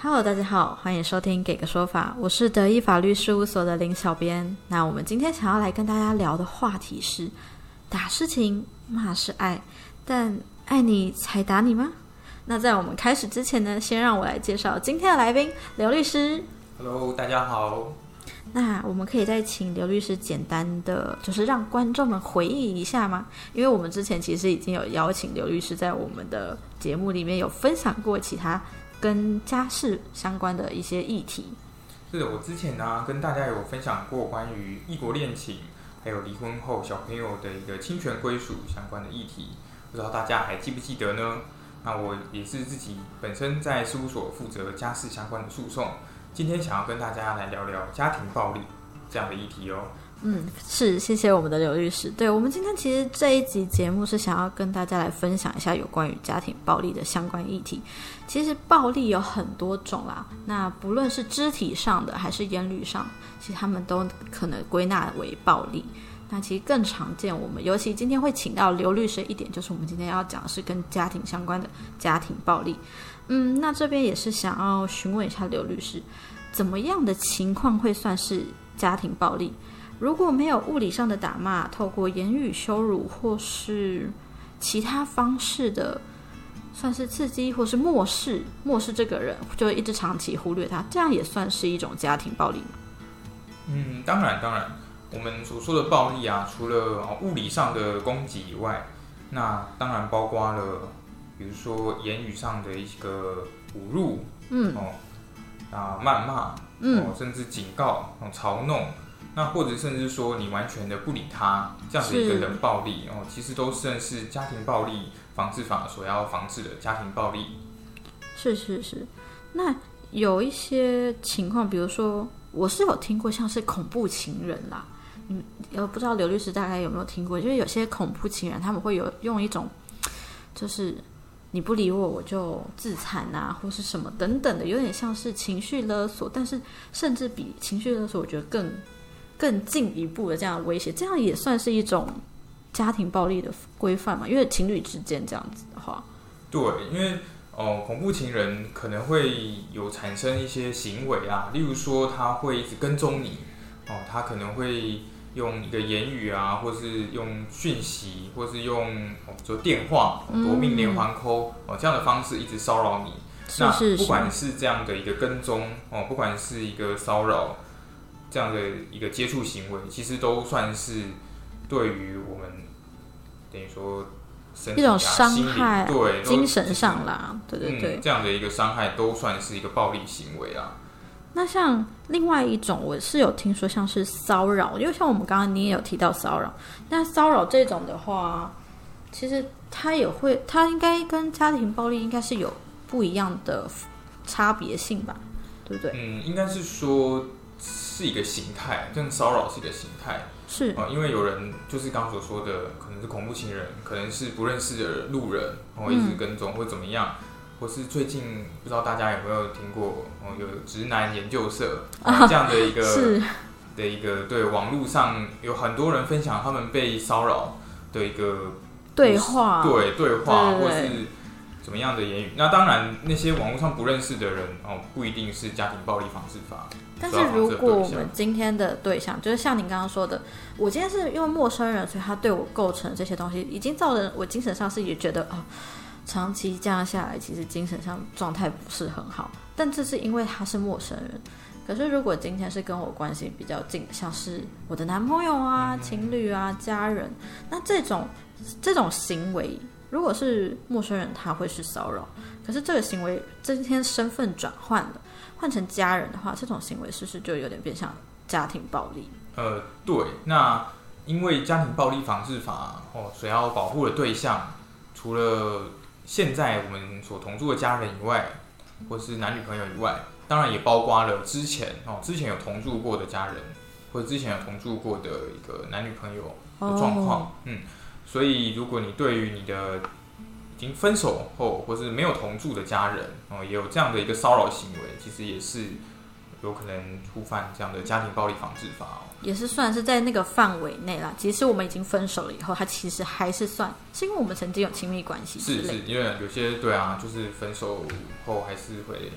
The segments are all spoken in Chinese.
Hello，大家好，欢迎收听《给个说法》，我是德意法律事务所的林小编。那我们今天想要来跟大家聊的话题是：打是情，骂是爱，但爱你才打你吗？那在我们开始之前呢，先让我来介绍今天的来宾刘律师。Hello，大家好。那我们可以再请刘律师简单的，就是让观众们回忆一下吗？因为我们之前其实已经有邀请刘律师在我们的节目里面有分享过其他跟家事相关的一些议题。是的，我之前呢跟大家有分享过关于异国恋情，还有离婚后小朋友的一个侵权归属相关的议题，不知道大家还记不记得呢？那我也是自己本身在事务所负责家事相关的诉讼，今天想要跟大家来聊聊家庭暴力这样的议题哦。嗯，是，谢谢我们的刘律师。对我们今天其实这一集节目是想要跟大家来分享一下有关于家庭暴力的相关议题。其实暴力有很多种啦，那不论是肢体上的还是言语上，其实他们都可能归纳为暴力。那其实更常见，我们尤其今天会请到刘律师一点，就是我们今天要讲的是跟家庭相关的家庭暴力。嗯，那这边也是想要询问一下刘律师，怎么样的情况会算是家庭暴力？如果没有物理上的打骂，透过言语羞辱或是其他方式的，算是刺激或是漠视漠视这个人，就一直长期忽略他，这样也算是一种家庭暴力吗？嗯，当然，当然，我们所说的暴力啊，除了哦物理上的攻击以外，那当然包括了，比如说言语上的一个侮辱，嗯哦，啊谩骂，嗯哦，甚至警告、哦嘲弄，那或者甚至说你完全的不理他，这样的一个是冷暴力哦，其实都算是家庭暴力防治法所要防治的家庭暴力。是是是。那有一些情况，比如说我是有听过像是恐怖情人啦，嗯，呃，不知道刘律师大概有没有听过？就是有些恐怖情人他们会有用一种，就是你不理我我就自残啊，或是什么等等的，有点像是情绪勒索，但是甚至比情绪勒索，我觉得更更进一步的这样威胁，这样也算是一种家庭暴力的规范嘛？因为情侣之间这样子的话，对，因为哦，恐怖情人可能会有产生一些行为啊，例如说他会一直跟踪你，哦，他可能会用一个言语啊，或是用讯息，或是用哦就电话哦夺命连环扣哦这样的方式一直骚扰你。那是是是，不管是这样的一个跟踪哦，不管是一个骚扰这样的一个接触行为，其实都算是对于我们等于说身体啊一种伤害对精神上啦，对对对。嗯，这样的一个伤害都算是一个暴力行为啊。那像另外一种，我是有听说像是骚扰，因为像我们刚刚你也有提到骚扰，那骚扰这种的话，其实它也会，它应该跟家庭暴力应该是有不一样的差别性吧，对不对？嗯，应该是说是一个形态，这样骚扰是一个形态。是，啊、因为有人就是刚刚所说的，可能是恐怖情人，可能是不认识的路人，然后一直跟踪或怎么样。或是最近不知道大家有没有听过哦，有直男研究社、哦 这样的一个是，的一个对网络上有很多人分享他们被骚扰的一个对话，对对话或是怎么样的言语。那当然，那些网络上不认识的人哦，不一定是家庭暴力防治法。但是如果我们今天的对象，就是像您刚刚说的，我今天是因为陌生人，所以他对我构成这些东西，已经造成我精神上是也觉得哦，长期这样下来，其实精神上状态不是很好。但这是因为他是陌生人。可是如果今天是跟我关系比较近，像是我的男朋友啊、情侣啊、家人，那这种这种行为，如果是陌生人，他会是骚扰。可是这个行为今天身份转换了。换成家人的话，这种行为是不是就有点变相家庭暴力？呃，对，那因为家庭暴力防治法哦，所要保护的对象，除了现在我们所同住的家人以外，或是男女朋友以外，当然也包括了之前哦，之前有同住过的家人，或者之前有同住过的一个男女朋友的状况，哦嗯，所以如果你对于你的已经分手后或是没有同住的家人哦，也有这样的一个骚扰行为，其实也是有可能触犯这样的家庭暴力防治法哦。也是算是在那个范围内啦。即使我们已经分手了以后，他其实还是算，是因为我们曾经有亲密关系之是是，因为有些对啊，就是分手后还是会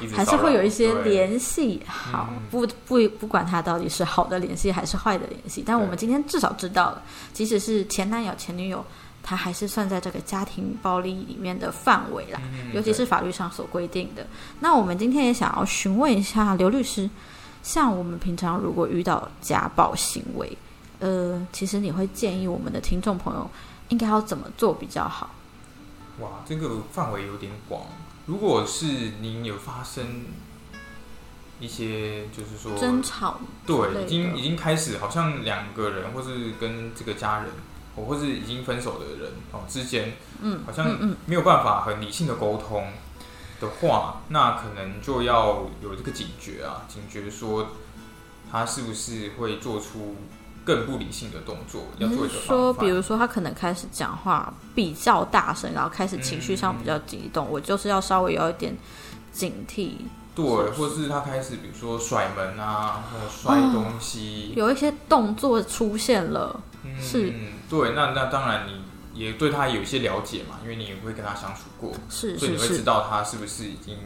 一直还是会有一些联系。好嗯，不不不管他到底是好的联系还是坏的联系，但我们今天至少知道了，即使是前男友前女友，他还是算在这个家庭暴力里面的范围啦。嗯尤其是法律上所规定的。那我们今天也想要询问一下刘律师，像我们平常如果遇到家暴行为，呃，其实你会建议我们的听众朋友应该要怎么做比较好？哇，这个范围有点广。如果是您有发生一些，就是说争吵对，已经已经开始，好像两个人，或是跟这个家人，哦，或是已经分手的人哦之间，嗯，好像嗯嗯。没有办法很理性的沟通的话，那可能就要有这个警觉啊，警觉说他是不是会做出更不理性的动作，要做一个说，比如说他可能开始讲话比较大声，然后开始情绪上比较激动，我就是要稍微有一点警惕，对，或是。他开始比如说甩门啊，或者摔东西，有一些动作出现了，嗯是。对，那那当然你也对他有一些了解嘛，因为你也会跟他相处过，是是所以你会知，道他是不是已经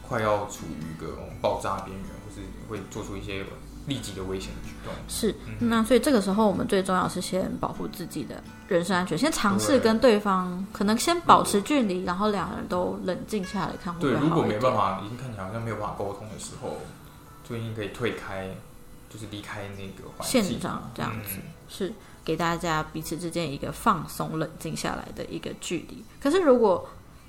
快要处于一个爆炸边缘，或是会做出一些立即的危险的举动。是，嗯那所以这个时候我们最重要是先保护自己的人身安全，先尝试跟对方可能先保持距离，然后两个人都冷静下来看会不对，会如果没。办法，已经看起来好像没有办法沟通的时候，就应该可以退开，就是离开那个环境现场这样子嗯是给大家彼此之间一个放松、冷静下来的一个距离。可是如果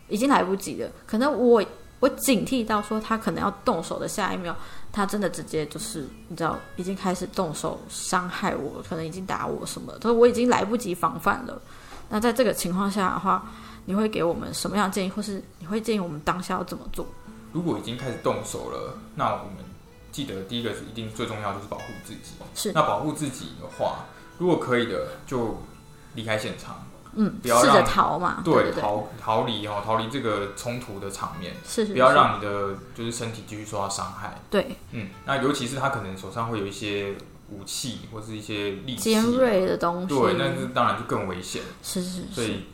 已经来不及了，可能我我警惕到说他可能要动手的下一秒，他真的直接就是你知道已经开始动手伤害我，可能已经打我什么他说我已经来不及防范了。那在这个情况下的话，你会给我们什么样的建议，或是你会建议我们当下要怎么做？如果已经开始动手了，那我们记得第一个是一定最重要就是保护自己。是那保护自己的话，如果可以的，就离开现场，嗯，不要让逃嘛，对对，对对，逃逃离哦，逃离这个冲突的场面，是是，不要让你的就是身体继续受到伤害。对。嗯，那尤其是他可能手上会有一些武器或是一些利器，尖锐的东西，对，那是当然就更危险。是是是，所以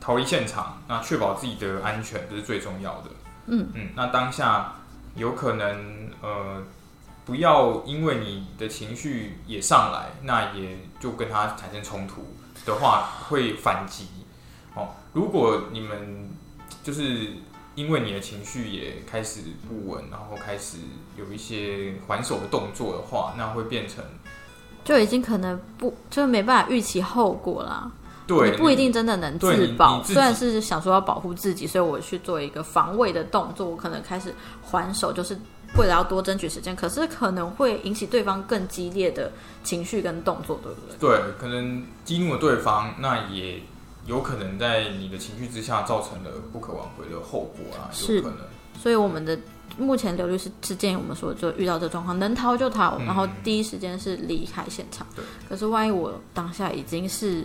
逃离现场，那确保自己的安全这是最重要的。嗯。嗯，那当下有可能呃，不要因为你的情绪也上来，那也就跟他产生冲突的话，会反击。哦，如果你们就是因为你的情绪也开始不稳，然后开始有一些还手的动作的话，那会变成就已经可能不就没办法预期后果啦。对你不一定真的能自保。自虽然是想说要保护自己，所以我去做一个防卫的动作，我可能开始还手，就是为了要多争取时间。可是可能会引起对方更激烈的情绪跟动作，对不对？对，可能激怒了对方，那也有可能在你的情绪之下造成了不可挽回的后果啊，有可能。所以我们的目前刘律师是建议我们说，就遇到这状况能逃就逃，嗯然后第一时间是离开现场。对。可是万一我当下已经是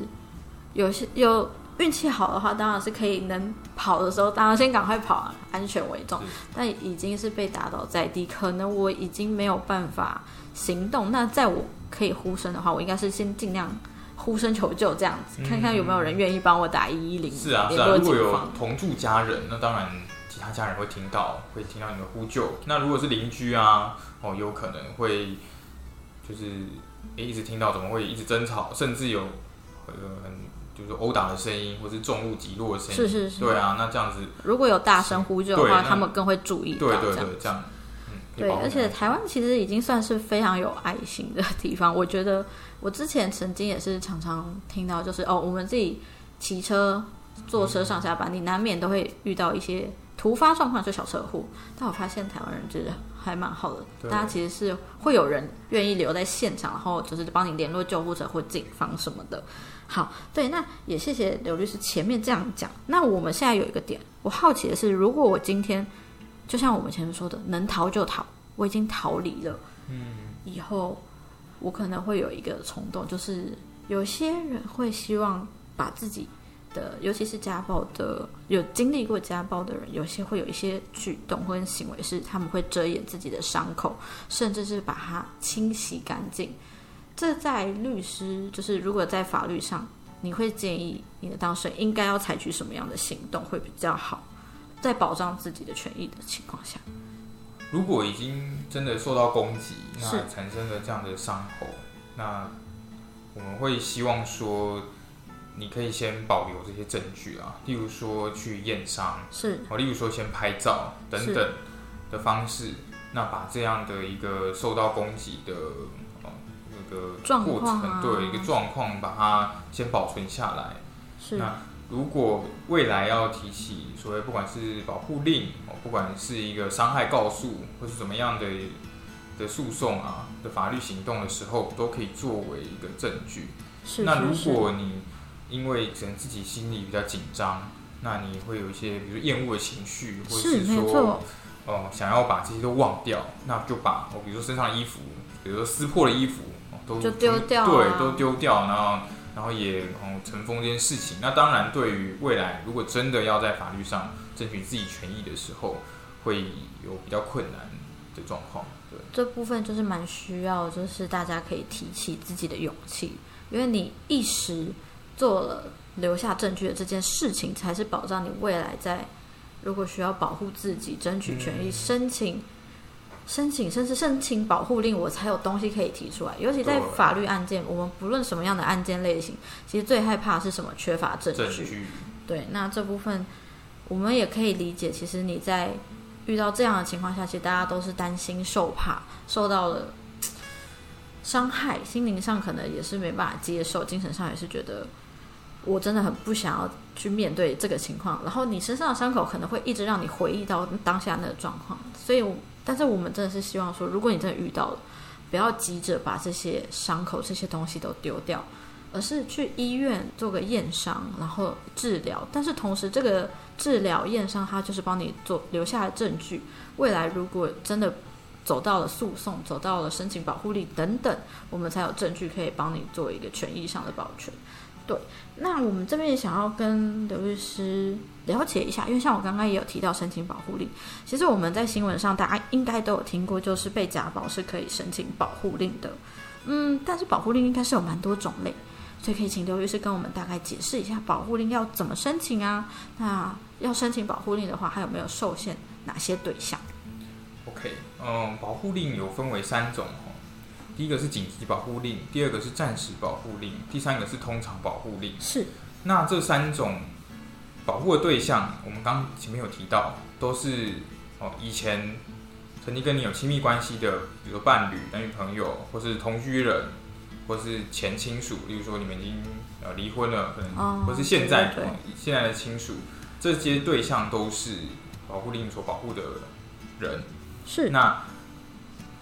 有些有运气好的话，当然是可以能跑的时候，当然先赶快跑啊，安全为重。但已经是被打倒在地，可能我已经没有办法行动。那在我可以呼声的话，我应该是先尽量呼声求救，这样子、嗯看看有没有人愿意帮我打一一零，是啊，是啊，如果有。同住家人，那当然其他家人会听到，会听到你的呼救。那如果是邻居啊，哦，有可能会就是诶一直听到怎么会一直争吵，甚至有呃很就是殴打的声音，或是重物击落的声音。是是是对啊，那这样子，如果有大声呼救的话，他们更会注意到对。对对，这样，嗯，对，而且台湾其实已经算是非常有爱心的地方。我觉得我之前曾经也是常常听到，就是哦，我们自己骑车、坐车上下班，你难免都会遇到一些突发状况，就小车祸。但我发现台湾人就是还蛮好的，大家其实是会有人愿意留在现场，然后就是帮你联络救护车或警方什么的。好，对，那也谢谢刘律师前面这样讲。那我们现在有一个点，我好奇的是，如果我今天就像我们前面说的，能逃就逃，我已经逃离了，嗯，以后我可能会有一个冲动，就是有些人会希望把自己的，尤其是家暴的，有经历过家暴的人，有些会有一些举动或者行为是他们会遮掩自己的伤口，甚至是把它清洗干净。这在律师，就是如果在法律上，你会建议你的当事人应该要采取什么样的行动会比较好，在保障自己的权益的情况下。如果已经真的受到攻击，那产生了这样的伤口，那我们会希望说，你可以先保留这些证据啊，例如说去验伤，是哦，例如说先拍照等等的方式，那把这样的一个受到攻击的个过程，对一个状况，把它先保存下来。是那如果未来要提起所谓不管是保护令哦，不管是一个伤害告诉或是怎么样的的诉讼啊的法律行动的时候，都可以作为一个证据。是。那如果你因为可能自己心里比较紧张，那你会有一些比如说厌恶的情绪，或者是说错，哦、想要把这些都忘掉，那就把我、比如说身上的衣服，比如说撕破的衣服、哦、都就丢掉啊对，都丢掉，然后然后也嗯尘封这件事情。那当然，对于未来如果真的要在法律上争取自己权益的时候，会有比较困难的状况。对，这部分就是蛮需要，就是大家可以提起自己的勇气，因为你一时做了留下证据的这件事情，才是保障你未来在如果需要保护自己、争取权益、嗯申请、申请甚至申请保护令，我才有东西可以提出来。尤其在法律案件，我们不论什么样的案件类型，其实最害怕是什么？缺乏证据。证据对，那这部分我们也可以理解。其实你在遇到这样的情况下，其实大家都是担心、受怕，受到了伤害，心灵上可能也是没办法接受，精神上也是觉得我真的很不想要去面对这个情况。然后你身上的伤口可能会一直让你回忆到当下那个状况，所以我，但是我们真的是希望说，如果你真的遇到了，不要急着把这些伤口、这些东西都丢掉。而是去医院做个验伤，然后治疗。但是同时，这个治疗验伤，它就是帮你做留下的证据。未来如果真的走到了诉讼，走到了申请保护令等等，我们才有证据可以帮你做一个权益上的保全。对，那我们这边也想要跟刘律师了解一下，因为像我刚刚也有提到申请保护令，其实我们在新闻上大家应该都有听过，就是被家暴是可以申请保护令的。嗯，但是保护令应该是有蛮多种类。所以可以请刘律师跟我们大概解释一下保护令要怎么申请啊？那要申请保护令的话，还有没有受限哪些对象？OK，嗯，保护令有分为三种。第一个是紧急保护令，第二个是暂时保护令，第三个是通常保护令。是那这三种保护的对象，我们刚前面有提到，都是哦以前曾经跟你有亲密关系的，比如说伴侣、男女朋友，或是同居人，或是前亲属，例如说你们已经呃离婚了，可能、哦或是现在对对对哦现在的亲属，这些对象都是保护令所保护的人。是，那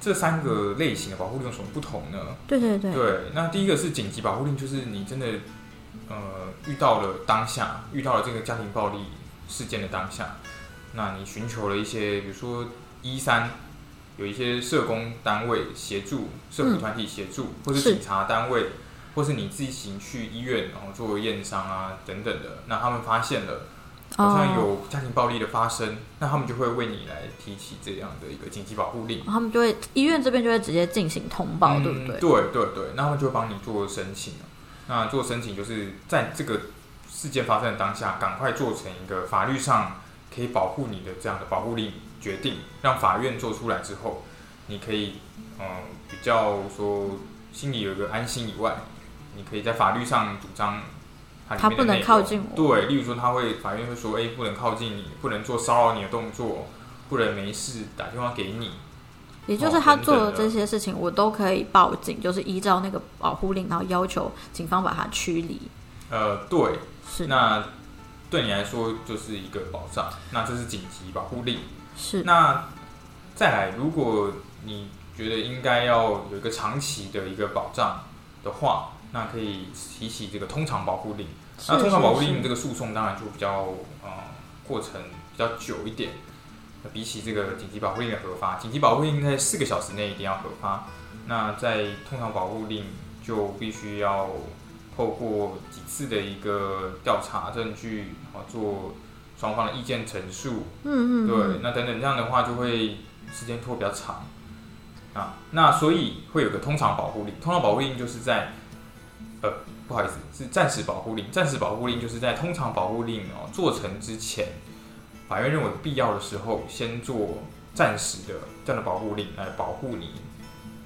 这三个类型的保护令有什么不同呢？对对对，对，那第一个是紧急保护令，就是你真的呃遇到了当下，遇到了这个家庭暴力事件的当下，那你寻求了一些，比如说一三有一些社工单位协助，社会团体协助，或是是警察单位，或是你自行去医院然后做验伤啊等等的，那他们发现了。好像哦，有家庭暴力的发生，那他们就会为你来提起这样的一个紧急保护令。他们就会医院这边就会直接进行通报，对不对？嗯对对对，那他们就会帮你做申请。那做申请就是在这个事件发生的当下，赶快做成一个法律上可以保护你的这样的保护令决定，让法院做出来之后，你可以嗯比较说心里有一个安心以外，你可以在法律上主张他不能靠近我对，例如说他会法院会说，哎、不能靠近你，不能做骚扰你的动作，不能没事打电话给你。也就是他做的的这些事情，我都可以报警，就是依照那个保护令，然后要求警方把他驱离。呃，对，是那对你来说就是一个保障，那这是紧急保护令。是，那再来，如果你觉得应该要有一个长期的一个保障的话，那可以提起这个通常保护令。那通常保护令这个诉讼当然就比较呃过程比较久一点，那比起这个紧急保护令的核发，紧急保护令在四个小时内一定要核发，那在通常保护令就必须要透过几次的一个调查证据，然后，做双方的意见陈述，嗯嗯，对，那等等这样的话就会时间拖比较长。啊。那所以会有个通常保护令，通常保护令就是在呃不好意思是暂时保护令，暂时保护令就是在通常保护令哦做成之前，法院认为必要的时候，先做暂时的这样的保护令来保护你。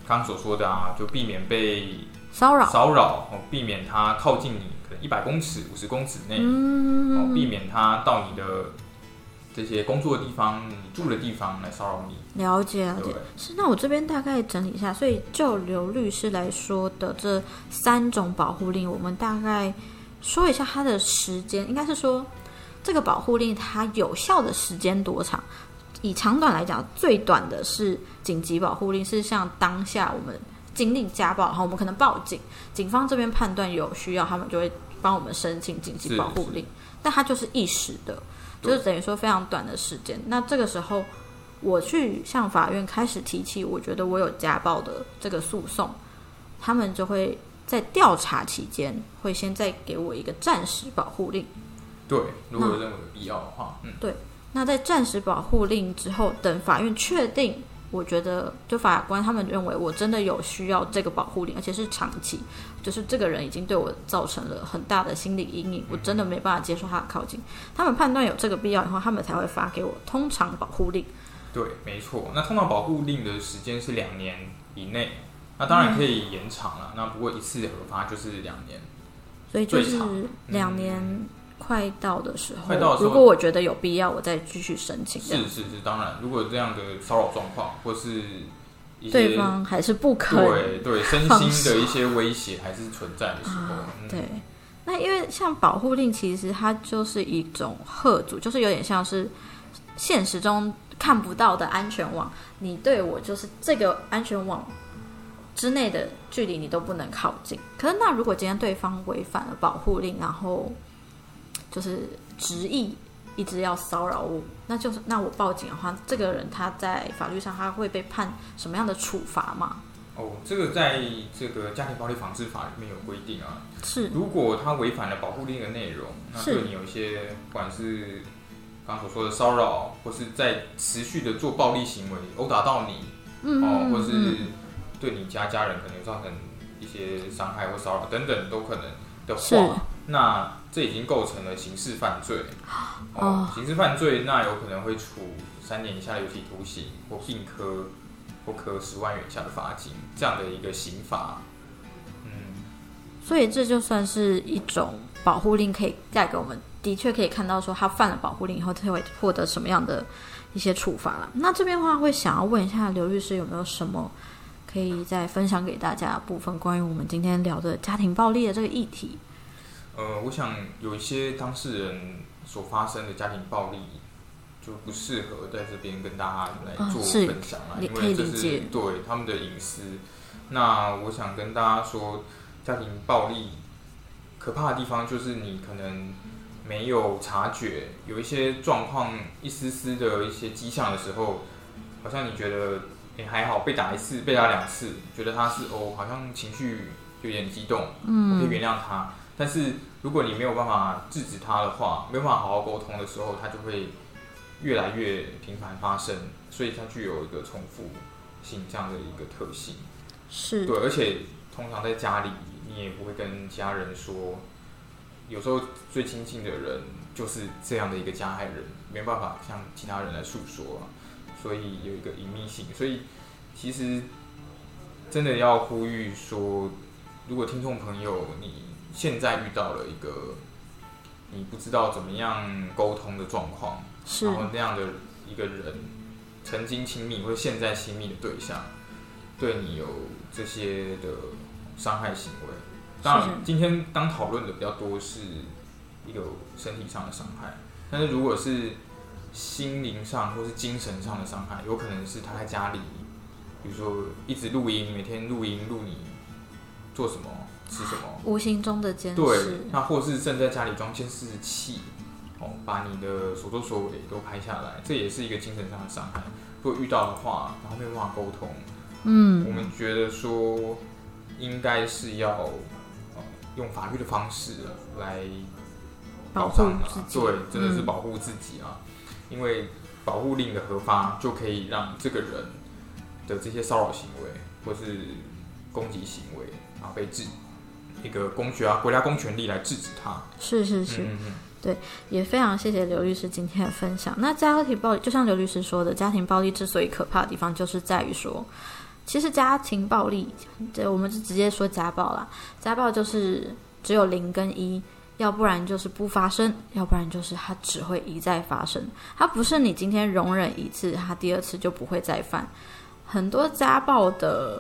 刚刚所说的啊，就避免被骚扰，骚扰哦，避免他靠近你，可能一百公尺、五十公尺内，嗯，哦，避免他到你的这些工作的地方、你住的地方来骚扰你。了解了解对，是那我这边大概整理一下，所以就刘律师来说的这三种保护令，我们大概说一下它的时间，应该是说这个保护令它有效的时间多长？以长短来讲，最短的是紧急保护令，是像当下我们经历家暴，然后我们可能报警，警方这边判断有需要，他们就会帮我们申请紧急保护令，但它就是一时的，对就是等于说非常短的时间。那这个时候，我去向法院开始提起，我觉得我有家暴的这个诉讼，他们就会在调查期间，会先再给我一个暂时保护令。对，如果认为有必要的话，嗯，对那在暂时保护令之后，等法院确定，我觉得就法官他们认为我真的有需要这个保护令，而且是长期，就是这个人已经对我造成了很大的心理阴影，我真的没办法接受他的靠近。他们判断有这个必要以后，他们才会发给我通常保护令。对，没错。那通常保护令的时间是两年以内，那当然可以延长了。那不过一次核发就是两年。所以就是两年快到的时候，快到的时候如果我觉得有必要，我再继续申请。是是是，当然，如果这样的骚扰状况或是对方还是不肯对对身心的一些威胁还是存在的时候，啊，嗯对。那因为像保护令，其实它就是一种贺阻，就是有点像是现实中看不到的安全网。你对我就是这个安全网之内的距离，你都不能靠近。可是那如果今天对方违反了保护令，然后就是执意一直要骚扰我，那就是那我报警的话，这个人他在法律上他会被判什么样的处罚吗？哦，这个在这个家庭暴力防治法里面有规定啊，是。如果他违反了保护令的内容，那对你有一些不管是刚刚所说的骚扰，或是在持续的做暴力行为，殴打到你，嗯哦，或是嗯对你家家人可能造成一些伤害或骚扰等等都可能的是。话，那这已经构成了刑事犯罪。哦刑事犯罪那有可能会处三年以下的有期徒刑，或并科或科十万元以下的罚金这样的一个刑罚。嗯，所以这就算是一种保护令，可以带给我们，的确可以看到说他犯了保护令以后，他会获得什么样的一些处罚了。那这边的话，会想要问一下刘律师，有没有什么可以再分享给大家部分，关于我们今天聊的家庭暴力的这个议题？呃，我想有一些当事人所发生的家庭暴力，就不适合在这边跟大家来做分享啦，理可以因为这是对他们的隐私。那我想跟大家说，家庭暴力可怕的地方就是你可能没有察觉，有一些状况一丝丝的一些迹象的时候，好像你觉得诶、还好，被打一次，被打两次，觉得他是哦，好像情绪有点激动，我可以嗯，原谅他。但是如果你没有办法制止他的话，没有办法好好沟通的时候，他就会越来越频繁发生，所以它具有一个重复性这样的一个特性。是对，而且通常在家里，你也不会跟家人说，有时候最亲近的人就是这样的一个加害人，没办法向其他人来诉说啊，所以有一个隐秘性。所以其实真的要呼吁说，如果听众朋友你现在遇到了一个你不知道怎么样沟通的状况，然后那样的一个人，曾经亲密或者现在亲密的对象，对你有这些的伤害行为。当然，今天当讨论的比较多是一个身体上的伤害，但是如果是心灵上或是精神上的伤害，有可能是他在家里，比如说一直录音，每天录音录你做什么、吃什么，无形中的监视对，，那或是正在家里装监视器，哦，把你的所作所为都拍下来，这也是一个精神上的伤害。如果遇到的话，然后没有办法沟通，嗯。我嗯，们觉得说应该是要，呃，用法律的方式来保护障啊自己。对，真的是嗯。保护自己啊，因为保护令的核发就可以让这个人的这些骚扰行为或是攻击行为啊被制一个公权啊国家公权力来制止他。是是是，嗯嗯也非常谢谢刘律师今天的分享。那家庭暴力，就像刘律师说的，家庭暴力之所以可怕的地方，就是在于说，其实家庭暴力，这我们就直接说家暴啦。家暴就是只有零跟一，要不然就是不发生，要不然就是它只会一再发生。它不是你今天容忍一次，它第二次就不会再犯。很多家暴的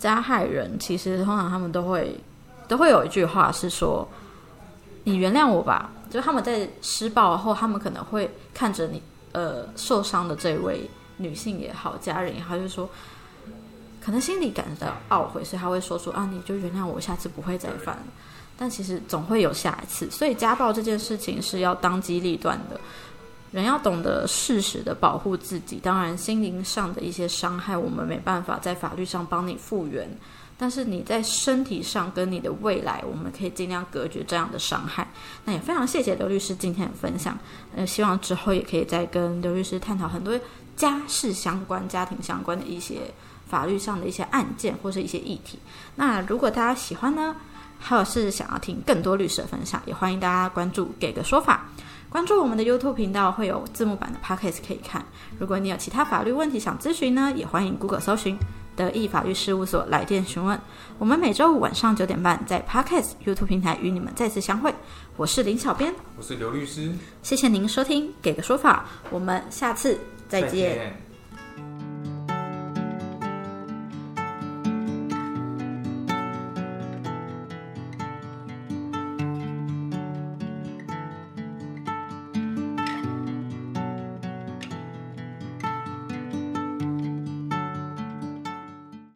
加害人，其实通常他们都会都会有一句话是说：“你原谅我吧。”就他们在施暴后，他们可能会看着你呃受伤的这位女性也好，家人也好，就是说，可能心里感到懊悔，所以他会说出啊，你就原谅我，下次不会再犯了。但其实总会有下一次，所以家暴这件事情是要当机立断的。人要懂得适时的保护自己，当然心灵上的一些伤害，我们没办法在法律上帮你复原，但是你在身体上跟你的未来，我们可以尽量隔绝这样的伤害。那也非常谢谢刘律师今天的分享，呃，希望之后也可以再跟刘律师探讨很多家事相关、家庭相关的一些法律上的一些案件或是一些议题。那如果大家喜欢呢，还有是想要听更多律师的分享，也欢迎大家关注“给个说法”。关注我们的 YouTube 频道，会有字幕版的 Podcast 可以看。如果你有其他法律问题想咨询呢，也欢迎 Google 搜寻德意法律事务所来电询问。我们每周五晚上九点半在 Podcast YouTube 平台与你们再次相会。我是林小编，我是刘律师，谢谢您收听，给个说法，我们下次再见。见